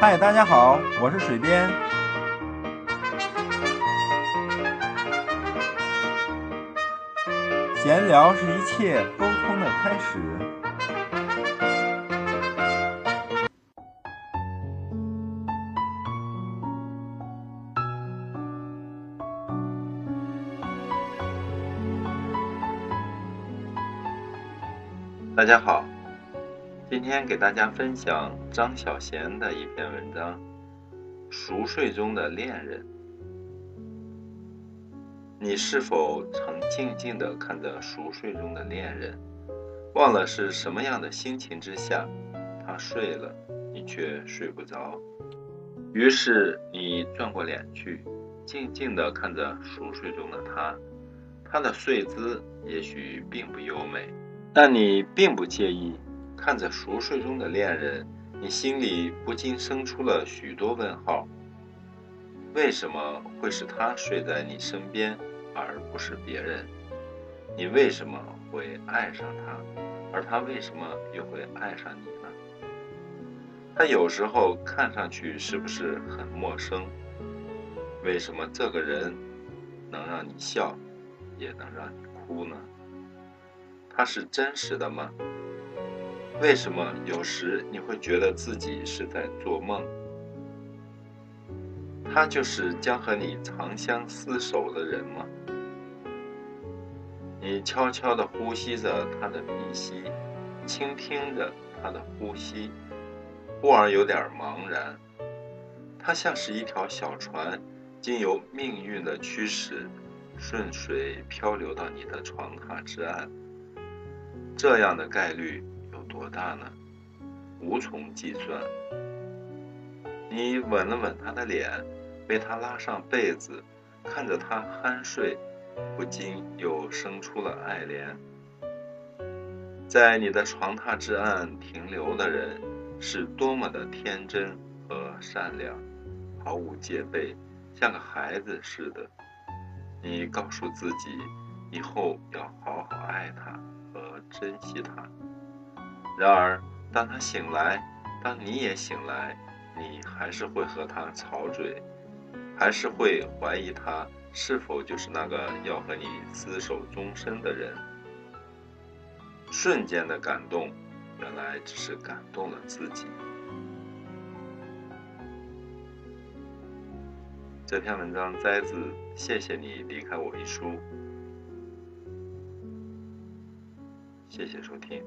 嗨，大家好，我是水边。闲聊是一切沟通的开始。大家好，今天给大家分享张小娴的一篇文章《熟睡中的恋人》。你是否曾静静地看着熟睡中的恋人，忘了是什么样的心情之下，他睡了，你却睡不着。于是你转过脸去，静静地看着熟睡中的他，他的睡姿也许并不优美。但你并不介意看着熟睡中的恋人，你心里不禁生出了许多问号：为什么会是他睡在你身边，而不是别人？你为什么会爱上他，而他为什么又会爱上你呢？他有时候看上去是不是很陌生？为什么这个人能让你笑，也能让你哭呢？他是真实的吗？为什么有时你会觉得自己是在做梦？他就是将和你长相厮守的人吗？你悄悄地呼吸着他的鼻息，倾听着他的呼吸，忽而有点茫然。他像是一条小船，经由命运的驱使，顺水漂流到你的床榻之岸。这样的概率多大呢？无从计算。你吻了吻他的脸，为他拉上被子，看着他酣睡，不禁又生出了爱怜。在你的床榻之岸停留的人，是多么的天真和善良，毫无戒备，像个孩子似的。你告诉自己，以后要好好爱他。和珍惜他。然而，当他醒来，当你也醒来，你还是会和他吵嘴，还是会怀疑他是否就是那个要和你厮守终身的人。瞬间的感动，原来只是感动了自己。这篇文章摘自《谢谢你离开我》一书。谢谢收听。